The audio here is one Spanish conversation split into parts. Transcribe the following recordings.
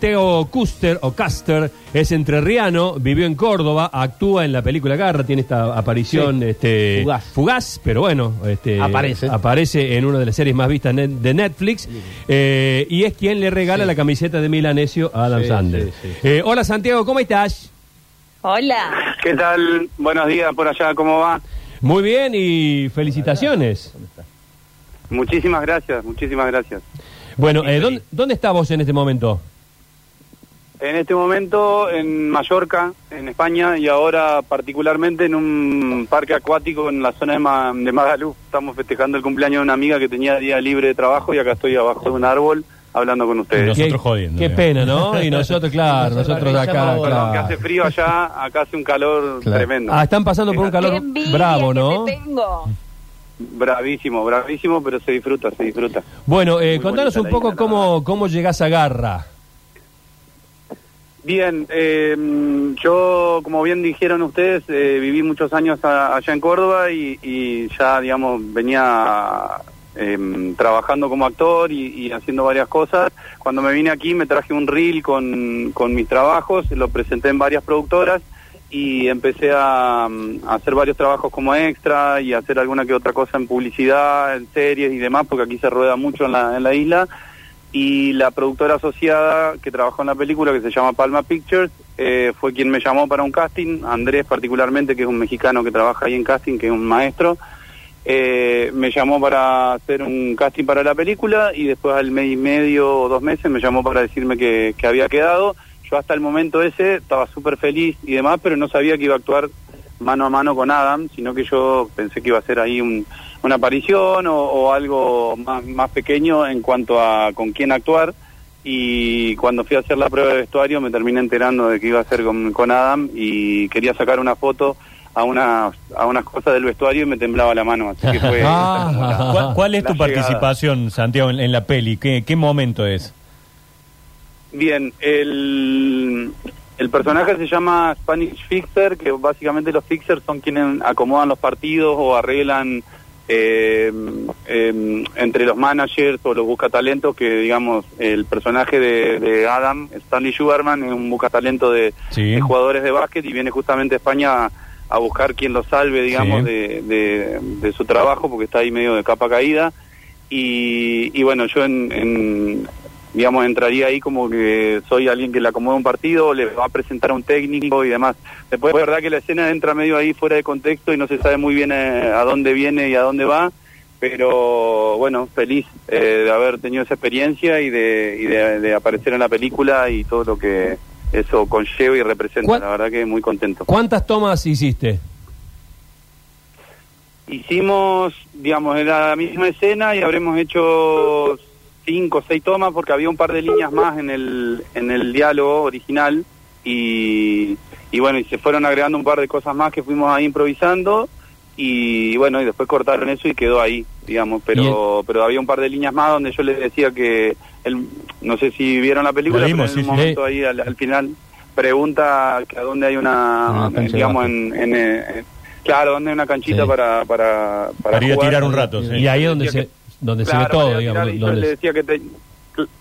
Santiago Custer o Custer es entrerriano, vivió en Córdoba, actúa en la película Garra, tiene esta aparición Sí. este, Fugaz. pero bueno, este, Aparece. aparece en una de las series más vistas de Netflix eh, y es quien le regala Sí. la camiseta de Milanesio a Adam Sí, Sandler. sí, sí. Eh, hola Santiago, ¿cómo estás? Hola. ¿Qué tal? Buenos días por allá, ¿cómo va? Muy bien y felicitaciones. Muchísimas gracias, muchísimas gracias. Bueno, eh, ¿dónde, ¿dónde estás vos en este momento? En este momento en Mallorca, en España, y ahora particularmente en un parque acuático en la zona de, Ma- de Magaluf. Estamos festejando el cumpleaños de una amiga que tenía día libre de trabajo y acá estoy abajo de un árbol hablando con ustedes. Nosotros Qué- jodiendo, Qué digamos. pena, ¿no? Y nosotros, claro, Nosotros acá, organizamos- Perdón, que claro. hace frío allá, acá hace un calor Claro. tremendo. Ah, están pasando por un calor envidia bravo, que ¿no? te tengo. Bravísimo, bravísimo, pero se disfruta, se disfruta. Bueno, eh, contanos un poco cómo, cómo llegás a Garra. Bien, eh, yo, como bien dijeron ustedes, eh, viví muchos años allá en Córdoba y, ya, digamos, venía em, trabajando como actor y, haciendo varias cosas. Cuando me vine aquí me traje un reel con, con mis trabajos, lo presenté en varias productoras y empecé a, mm, a hacer varios trabajos como extra y hacer alguna que otra cosa en publicidad, en series y demás, porque aquí se rueda mucho en la, en la isla y la productora asociada que trabajó en la película, que se llama Palma Pictures, eh, fue quien me llamó para un casting, Andrés particularmente, que es un mexicano que trabaja ahí en casting, que es un maestro, eh, me llamó para hacer un casting para la película y después al mes y medio o dos meses me llamó para decirme que, que había quedado. Yo hasta el momento ese estaba súper feliz y demás, pero no sabía que iba a actuar mano a mano con Adam, sino que yo pensé que iba a ser ahí un- una aparición o, o algo más, más pequeño en cuanto a con quién actuar. Y cuando fui a hacer la prueba de vestuario me terminé enterando de que iba a ser con, con Adam y quería sacar una foto a unas, a unas cosas del vestuario y me temblaba la mano. Así que fue... Ah. la- ¿Cuál, cuál es tu llegada. participación, Santiago, en, en la peli? ¿Qué, qué momento es? Bien, el, el personaje se llama Spanish Fixer, que básicamente los fixers son quienes acomodan los partidos o arreglan eh, eh, entre los managers o los buscatalentos, que digamos, el personaje de, de Adam, Stanley Sugarman, es un buscatalento de, Sí. de jugadores de básquet y viene justamente a España a, a buscar quien lo salve, digamos, Sí. de, de- de su trabajo, porque está ahí medio de capa caída. Y, y bueno, yo en, en, digamos, entraría ahí como que soy alguien que le acomoda un partido, le va a presentar a un técnico y demás. Después, es verdad que la escena entra medio ahí fuera de contexto y no se sabe muy bien eh, a dónde viene y a dónde va, pero bueno, feliz eh, de haber tenido esa experiencia y de, y de, de aparecer en la película y todo lo que eso conlleva y representa. ¿Cuál- La verdad que muy contento. ¿Cuántas tomas hiciste? Hicimos, digamos, en la misma escena y habremos hecho cinco o seis tomas porque había un par de líneas más en el, en el diálogo original y, y bueno, y se fueron agregando un par de cosas más que fuimos ahí improvisando y bueno, y después cortaron eso y quedó ahí, digamos, pero pero había un par de líneas más donde yo les decía que, el, no sé si vieron la película, vimos, pero en sí, un sí. momento ahí al, al final pregunta que a dónde hay una, Ah, de digamos, básquet. en, en, eh, claro, dónde hay una canchita Sí. para, para, para, Para ir a tirar un rato, sí. Y ahí es donde se, que- donde se ve todo, digamos. tirar, y yo le decía que te-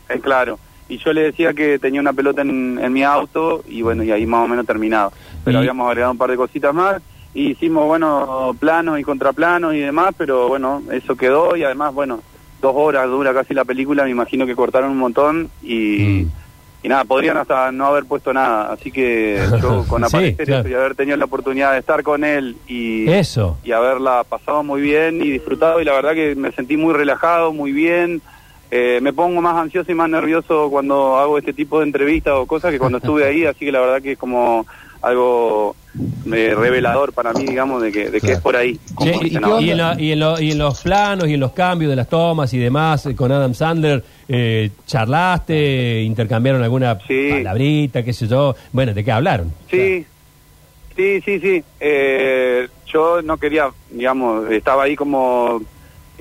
eh, claro, y yo le decía que tenía una pelota en, en mi auto y bueno, y ahí más o menos terminado. Pero Y- habíamos agregado un par de cositas más y hicimos, bueno, planos y contraplanos y demás, pero bueno, eso quedó y además, bueno, dos horas dura casi la película, me imagino que cortaron un montón y... Mm. Y nada, podrían hasta no haber puesto nada, así que yo con Sí, aparecer claro. eso y haber tenido la oportunidad de estar con él y, Eso. y haberla pasado muy bien y disfrutado y la verdad que me sentí muy relajado, muy bien. Eh, me pongo más ansioso y más nervioso cuando hago este tipo de entrevistas o cosas que cuando estuve ahí, así que la verdad que es como algo eh, revelador para mí, digamos, de que, de que Claro. es por ahí. como y, en la- y en lo- y en los planos y en los cambios de las tomas y demás eh, con Adam Sandler, eh, charlaste, intercambiaron alguna Sí. palabrita, qué sé yo. Bueno, ¿de qué hablaron? Sí, sí, sí, sí. Eh, yo no quería, digamos, estaba ahí como,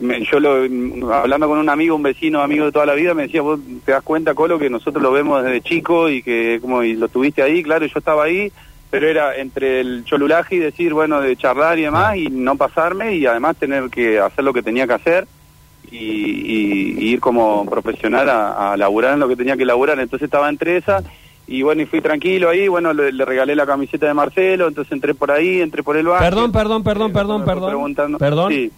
me- yo lo, hablando con un amigo, un vecino, amigo de toda la vida, me decía, vos te das cuenta, Colo, que nosotros lo vemos desde chico y que como y lo tuviste ahí, claro, y yo estaba ahí, pero era entre el cholulaje y decir, bueno, de charlar y demás, y no pasarme, y además tener que hacer lo que tenía que hacer. y, y- y ir como profesional a, a laburar en lo que tenía que laburar. Entonces estaba entre esas y bueno, y fui tranquilo ahí, bueno, le, le regalé la camiseta de Marcelo, entonces entré por ahí, entré por el básquet. Perdón, perdón, perdón, perdón, perdón. Perdón. Sí.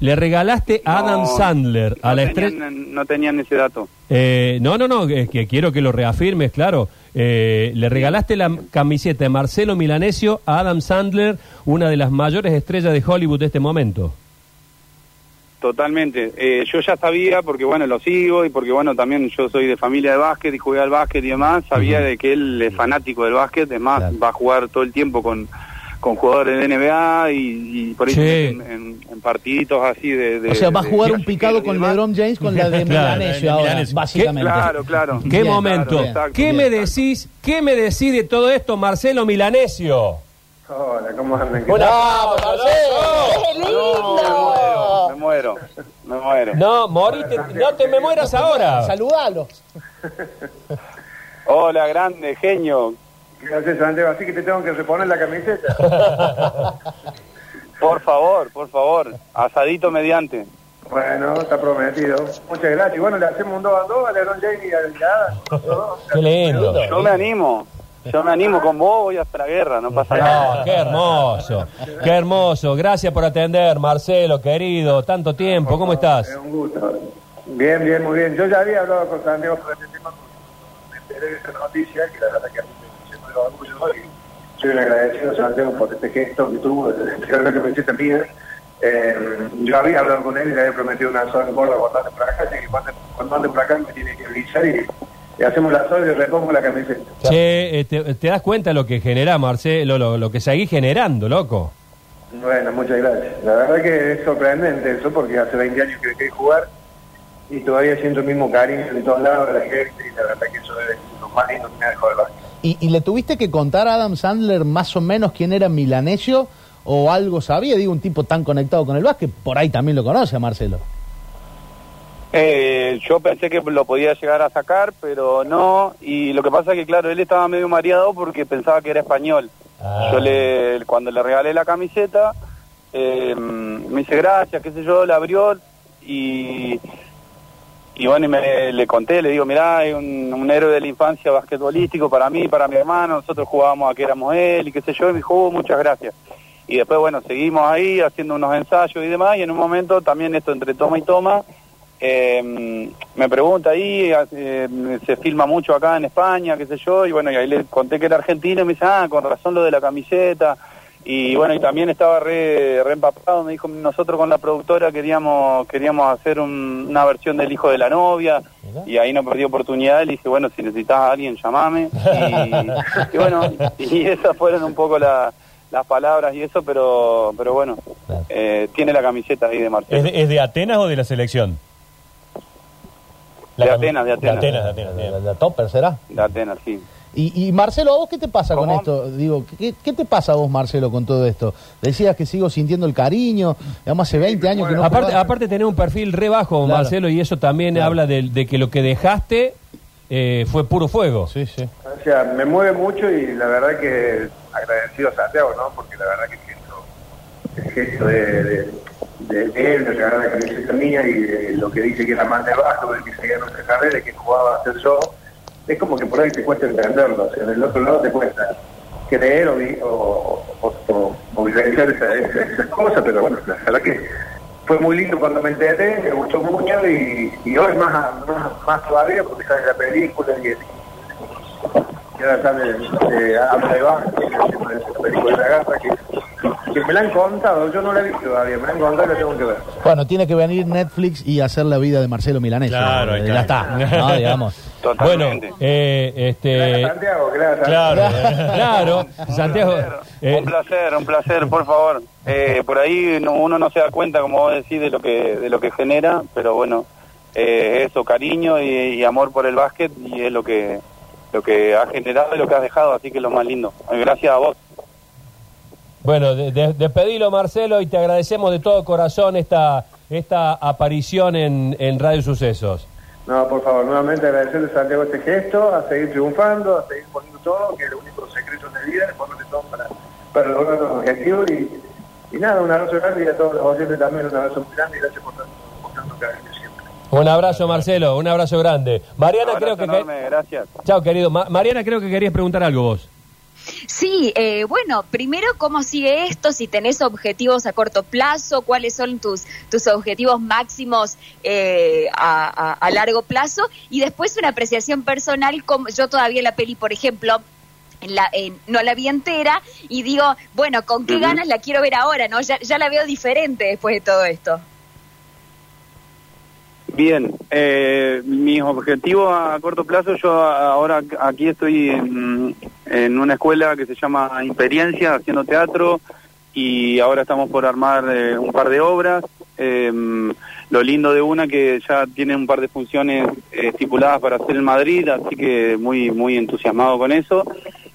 Le regalaste a Adam No, Sandler a la estrella. tenían- No tenían ese dato. Eh, no, no, no, es que quiero que lo reafirmes, claro. Eh, le regalaste la camiseta de Marcelo Milanesio a Adam Sandler, una de las mayores estrellas de Hollywood de este momento. Totalmente. Eh, yo ya sabía, porque bueno, lo sigo y porque bueno, también yo soy de familia de básquet y jugué al básquet y demás, sabía de que él es fanático del básquet, es más, Claro. va a jugar todo el tiempo con, con jugadores de NBA y, y por ahí Sí. en, en- en partiditos así de, de- O sea, va a jugar un picado con. LeBron James con la de Claro, Milanesio ahora, Milanesio. básicamente. Claro, claro. ¿Qué Bien, momento? claro, exacto, ¿Qué bien, me exacto. decís? ¿Qué me decís de todo esto, Marcelo Milanesio? Hola, ¿cómo andan? ¡Bravo, Marcelo! ¡Qué lindo! Me muero, me muero. No, morite, no te me mueras ahora. Saludalo. Hola, grande, genio. Gracias, Santiago. Así que te tengo que reponer la camiseta. Por favor, por favor, asadito mediante. Bueno, está prometido. Muchas gracias. Y bueno, le hacemos un 2 a 2 a Lebron James y a Delgada. Qué lindo. Yo me animo, yo me animo con vos, voy hasta la guerra, no pasa nada. No, qué hermoso, qué hermoso. Gracias por atender, Marcelo, querido. Tanto tiempo, ¿cómo estás? Es un gusto. Bien, bien, muy bien. Yo ya había hablado con Santiago sobre este tema me enteré de esta noticia, que la verdad que me de orgullo y soy un agradecido a Santiago por este gesto que tuvo, de de la camiseta mía. Eh, yo había hablado con él y le había prometido una sola en Córdoba cuando ande por acá, así que cuando, cuando ande por acá me tiene que avisar y, y hacemos la sola y repongo la camiseta. Che, eh, te, te das cuenta lo que genera, Marcelo, lo, lo que seguís generando, loco? Bueno, muchas gracias. La verdad que es sorprendente eso porque hace 20 años que dejé de jugar y todavía siento el mismo cariño de todos lados de la gente y la verdad que eso es lo más lindo que me ha dejado el. ¿Y, y le tuviste que contar a Adam Sandler más o menos quién era Milanesio o algo sabía? Digo, un tipo tan conectado con el básquet, por ahí también lo conoce a Marcelo. Eh, yo pensé que lo podía llegar a sacar, pero no. Y lo que pasa es que, claro, él estaba medio mareado porque pensaba que era español. Ah. Yo le, cuando le regalé la camiseta, eh, me dice gracias, qué sé yo, la abrió y, y bueno, y me, le conté, le digo, mirá, hay un, héroe de la infancia basquetbolístico para mí, para mi hermano, nosotros jugábamos a que éramos él y qué sé yo, y me dijo, "Oh, muchas gracias. Y después, bueno, seguimos ahí haciendo unos ensayos y demás, y en un momento también esto entre toma y toma, eh, me pregunta ahí, eh, se filma mucho acá en España, qué sé yo, y bueno, y ahí le conté que era argentino, y me dice, ah, con razón lo de la camiseta, y bueno, y también estaba re, re empapado, me dijo, nosotros con la productora queríamos queríamos hacer un- una versión del hijo de la novia, y ahí no perdí oportunidad, le dije, bueno, si necesitas a alguien, llamame, y, y bueno, y esas fueron un poco la- las palabras y eso, pero pero bueno, eh, tiene la camiseta ahí de ¿Es Marcelo. de, es de Atenas o de la selección? De Atenas, de Atenas. De Atenas, de Atenas. La, la topper será. De Atenas, sí. Y, y Marcelo, ¿a vos qué te pasa con esto? Digo, ¿qué, qué te pasa a vos, Marcelo, con todo esto? Decías que sigo sintiendo el cariño, digamos, hace 20 años que no Aparte, aparte tener un perfil re bajo, Claro. Marcelo, y eso también Claro. habla de, de que lo que dejaste eh, fue puro fuego. Sí, sí. O sea, me mueve mucho y la verdad que agradecido a Santiago, ¿no? Porque la verdad que siento el gesto de, de, de, de él, de la camiseta mía y de lo que dice que era más de bajo, de que seguía nuestra carrera, y que jugaba a ser yo, es como que por ahí te cuesta entenderlo, o sea, del otro lado te cuesta creer o, o, o, o, esa- esas cosas, pero bueno, la verdad que fue muy lindo cuando me enteré, me gustó mucho y, y hoy más, más, más todavía porque sale la película y y ahora sale eh, habla de Bach, que es la película de la garra, que, que me la han contado, yo no la he visto todavía, me la han contado y la tengo que ver. Bueno, tiene que venir Netflix y hacer la vida de Marcelo Milanesio. Claro, ya está, ¿no? digamos. Bueno, Totalmente. eh, Gracias, este, Santiago, gracias. Claro. claro, Santiago. eh, un placer, un placer, por favor. Eh, por ahí no- uno no se da cuenta, como vos decís, de lo que de lo que genera, pero bueno, eh, eso, cariño y, y amor por el básquet y es lo que lo que ha generado y lo que has dejado, así que es lo más lindo. Gracias a vos. Bueno, de- de- despedilo, Marcelo, y te agradecemos de todo corazón esta, esta aparición en, en Radio Sucesos. No, por favor, nuevamente agradecerle a Santiago este gesto, a seguir triunfando, a seguir poniendo todo, que es el único secreto de vida, ponerle todo para, para lograr los objetivos y, y nada, un abrazo grande y a todos los oyentes también un abrazo muy grande y gracias por tanto, por tanto acompañamiento siempre. Un abrazo, Marcelo, un abrazo grande. Mariana, Abrazo creo que... enorme, gracias. Chao, querido. Ma- Mariana, creo que querías preguntar algo vos. Sí, eh, bueno, primero, ¿cómo sigue esto? Si tenés objetivos a corto plazo, ¿cuáles son tus, tus objetivos máximos eh, a, a- a largo plazo? Y después una apreciación personal, como yo todavía la peli, por ejemplo, en la, en- no la vi entera y digo, bueno, ¿con qué ganas la quiero ver ahora? no ya, ya la veo diferente después de todo esto. Bien, eh, mis objetivos a corto plazo, yo ahora aquí estoy en, en una escuela que se llama Imperiencia, haciendo teatro, y ahora estamos por armar eh, un par de obras. Eh, lo lindo de una que ya tiene un par de funciones eh, estipuladas para hacer en Madrid, así que muy muy entusiasmado con eso.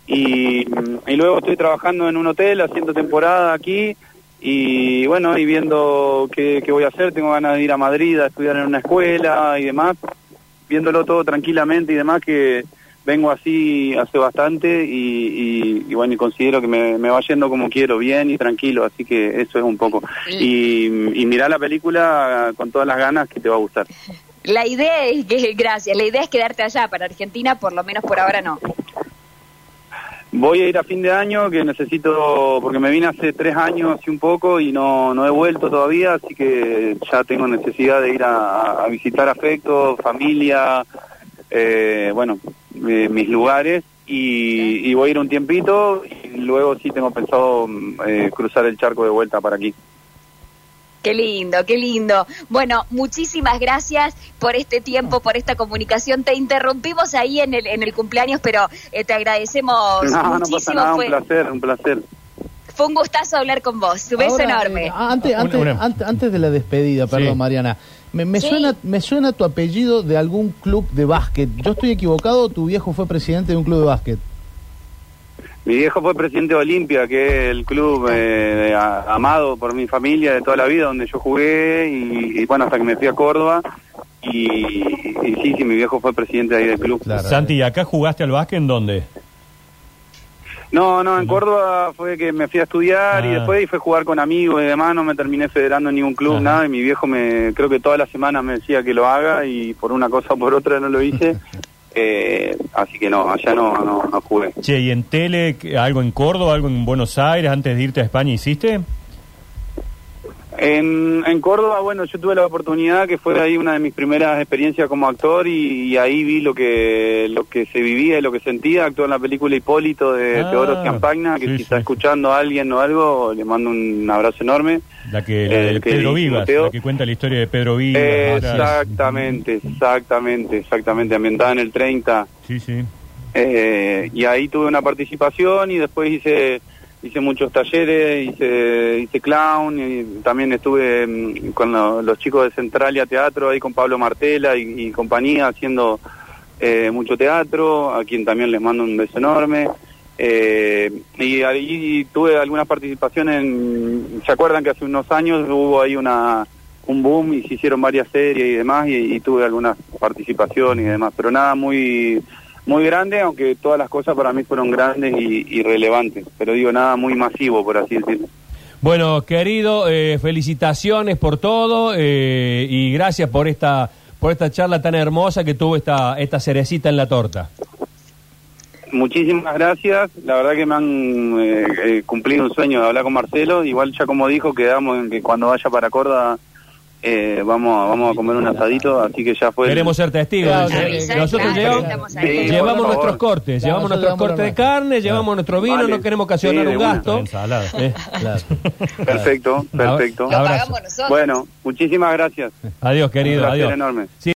Y, y luego estoy trabajando en un hotel, haciendo temporada aquí, y bueno, y viendo qué, qué voy a hacer, tengo ganas de ir a Madrid a estudiar en una escuela y demás, viéndolo todo tranquilamente y demás, que vengo así hace bastante y, y- y bueno, y considero que me, me va yendo como quiero, bien y tranquilo, así que eso es un poco. Y, y mirá la película con todas las ganas que te va a gustar. La idea es que, gracias, la idea es quedarte allá, para Argentina por lo menos por ahora no. Voy a ir a fin de año, que necesito, porque me vine hace tres años y un poco y no, no he vuelto todavía, así que ya tengo necesidad de ir a, a visitar afecto, familia, eh, bueno, eh, mis lugares y, y voy a ir un tiempito y luego sí tengo pensado eh, cruzar el charco de vuelta para aquí. Qué lindo, qué lindo. Bueno, muchísimas gracias por este tiempo, por esta comunicación. Te interrumpimos ahí en el, en el cumpleaños, pero eh, te agradecemos No, no muchísimo. pasa nada, un placer, un placer. fue un gustazo hablar con vos. Un beso Ahora, enorme. eh, antes, antes, Una- una- antes, antes de la despedida, perdón, Sí. Mariana. Me, me Sí. suena, me suena tu apellido de algún club de básquet. ¿Yo estoy equivocado o tu viejo fue presidente de un club de básquet? Mi viejo fue presidente de Olimpia, que es el club eh, a- amado por mi familia de toda la vida, donde yo jugué y, y, bueno, hasta que me fui a Córdoba. Y, y sí, sí, mi viejo fue presidente ahí del club. Claro. Santi, ¿y acá jugaste al básquet en dónde? No, no, en Córdoba fue que me fui a estudiar y Ah. después fue a jugar con amigos y demás, no me terminé federando en ningún club, nada, y mi viejo me, creo que todas las semanas me decía que lo haga y por una cosa o por otra no lo hice. Eh, así que no, allá no, no, no jugué. Che, ¿y en tele algo en Córdoba, algo en Buenos Aires antes de irte a España hiciste? En, en Córdoba, bueno, yo tuve la oportunidad que fue ahí una de mis primeras experiencias como actor y, y ahí vi lo que lo que se vivía y lo que sentía. Actué en la película Hipólito de Ah, Teodoro Campagna, que sí, si sí. está escuchando a alguien o algo, le mando un abrazo enorme. La que la de que Pedro Vivas, la que cuenta la historia de Pedro Vivas. ahora- Exactamente, exactamente, exactamente, ambientada en el 30. Sí, sí. Eh, y ahí tuve una participación y después hice hice muchos talleres, hice hice clown y también estuve mm, con lo- los chicos de Centralia Teatro ahí con Pablo Martela y, compañía haciendo eh, mucho teatro, a quien también les mando un beso enorme. Eh, y ahí tuve algunas participaciones, ¿se acuerdan que hace unos años hubo ahí una un boom y se hicieron varias series y demás y, y tuve algunas participaciones y demás, pero nada muy muy grande, aunque todas las cosas para mí fueron grandes y, y relevantes, pero digo nada muy masivo por así decirlo. Bueno, querido, eh, felicitaciones por todo eh, y gracias por esta por esta charla tan hermosa que tuvo esta esta cerecita en la torta. Muchísimas gracias, la verdad que me han eh, eh, cumplido un sueño de hablar con Marcelo, igual ya como dijo quedamos en que cuando vaya para Córdoba eh, vamos, a- vamos a comer un asadito, así que ya fue... el- Queremos ser testigos. Claro, Nosotros claro, llevamos. Sí, nuestros cortes, Claro, llevamos nuestros cortes de carne, llevamos nuestro vino, Vale. no queremos ocasionar Sí, un gasto. Ensalada. Eh, Claro. Perfecto, perfecto. Lo Abrazo. pagamos nosotros. Bueno, muchísimas gracias. Adiós, querido, Un placer adiós. enorme. Sí,